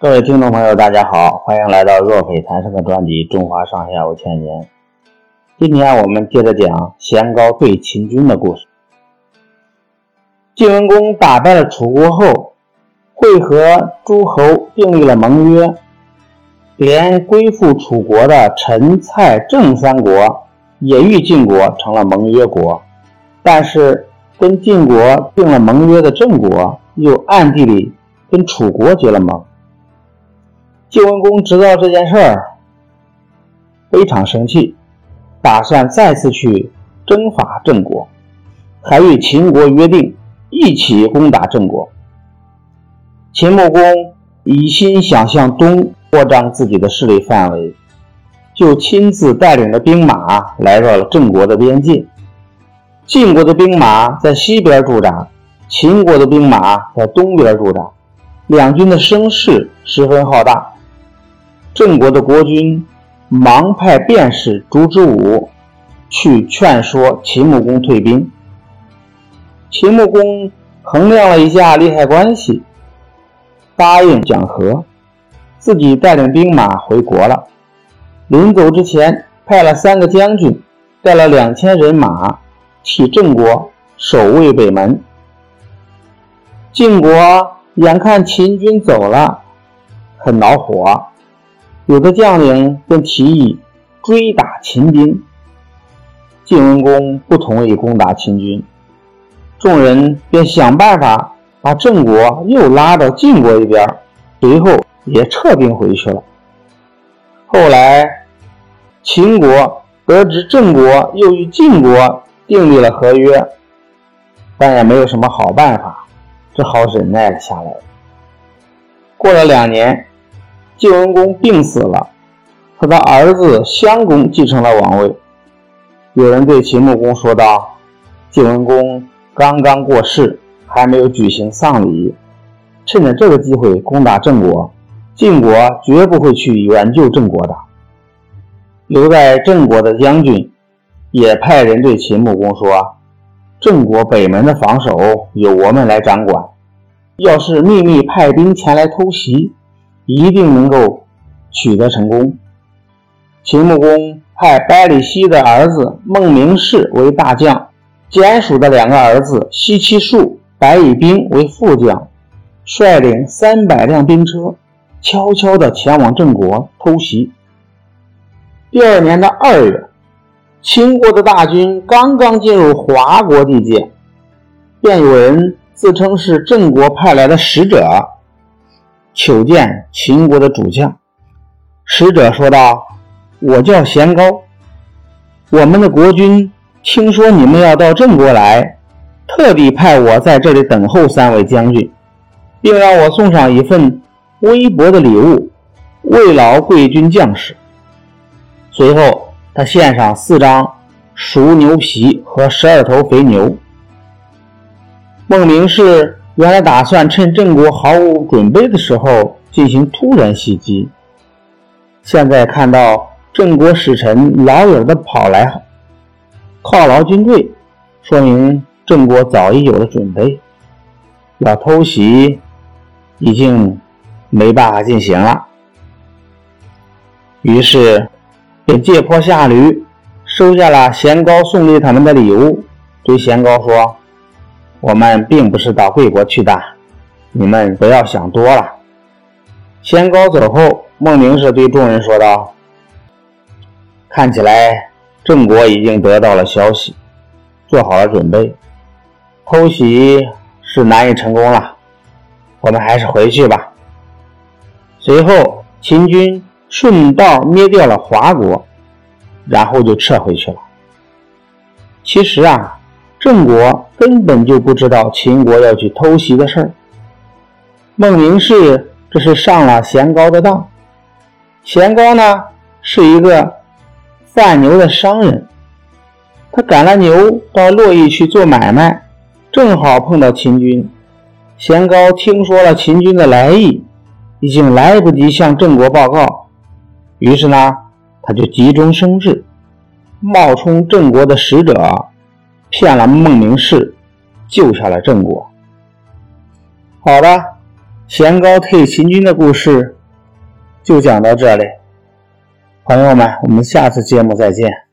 各位听众朋友，大家好，欢迎来到若斐谈生的专辑《中华上下五千年》。今天我们接着讲贤高对秦军的故事。晋文公打败了楚国后，会和诸侯订立了盟约，连归附楚国的陈、蔡、郑三国也与晋国成了盟约国。但是，跟晋国订了盟约的郑国又暗地里跟楚国结了盟。晋文公知道这件事儿，非常生气，打算再次去征伐郑国，还与秦国约定一起攻打郑国。秦穆公一心想向东扩张自己的势力范围，就亲自带领着兵马来到了郑国的边界。晋国的兵马在西边驻扎，秦国的兵马在东边驻扎，两军的声势十分浩大。郑国的国君忙派便士烛之武去劝说秦穆公退兵。秦穆公衡量了一下利害关系，答应讲和，自己带领兵马回国了。临走之前，派了三个将军，带了两千人马，替郑国守卫北门。晋国眼看秦军走了，很恼火。有的将领便提议追打秦兵，晋文公不同意攻打秦军，众人便想办法把郑国又拉到晋国一边，随后也撤兵回去了。后来秦国得知郑国又与晋国订立了合约，但也没有什么好办法，只好忍耐了下来。过了两年。晋文公病死了，他的儿子襄公继承了王位。有人对秦穆公说道：“晋文公刚刚过世，还没有举行丧礼，趁着这个机会攻打郑国，晋国绝不会去援救郑国的。”留在郑国的将军也派人对秦穆公说：“郑国北门的防守由我们来掌管，要是秘密派兵前来偷袭。”一定能够取得成功。秦穆公派百里奚的儿子孟明视为大将，简署的两个儿子奚齐术、白乙兵为副将，率领三百辆兵车，悄悄地前往郑国偷袭。第二年的二月，秦国的大军刚刚进入华国地界，便有人自称是郑国派来的使者。求见秦国的主将，使者说道：“我叫贤高，我们的国君听说你们要到郑国来，特地派我在这里等候三位将军，并让我送上一份微薄的礼物，慰劳贵军将士。”随后，他献上四张熟牛皮和十二头肥牛。孟明视。原来打算趁郑国毫无准备的时候进行突然袭击，现在看到郑国使臣老远的跑来犒劳军队，说明郑国早已有了准备，要偷袭已经没办法进行了。于是便借坡下驴，收下了贤高送给他们的礼物，对贤高说。我们并不是到贵国去的，你们不要想多了。先高走后，孟明氏对众人说道：“看起来郑国已经得到了消息，做好了准备，偷袭是难以成功了。我们还是回去吧。”随后，秦军顺道灭掉了华国，然后就撤回去了。其实啊。郑国根本就不知道秦国要去偷袭的事儿。孟明视这是上了贤高的当。贤高呢是一个贩牛的商人，他赶了牛到洛邑去做买卖，正好碰到秦军。贤高听说了秦军的来意，已经来不及向郑国报告，于是呢，他就急中生智，冒充郑国的使者。骗了孟明视，救下了郑国。好了，贤高退秦军的故事就讲到这里，朋友们，我们下次节目再见。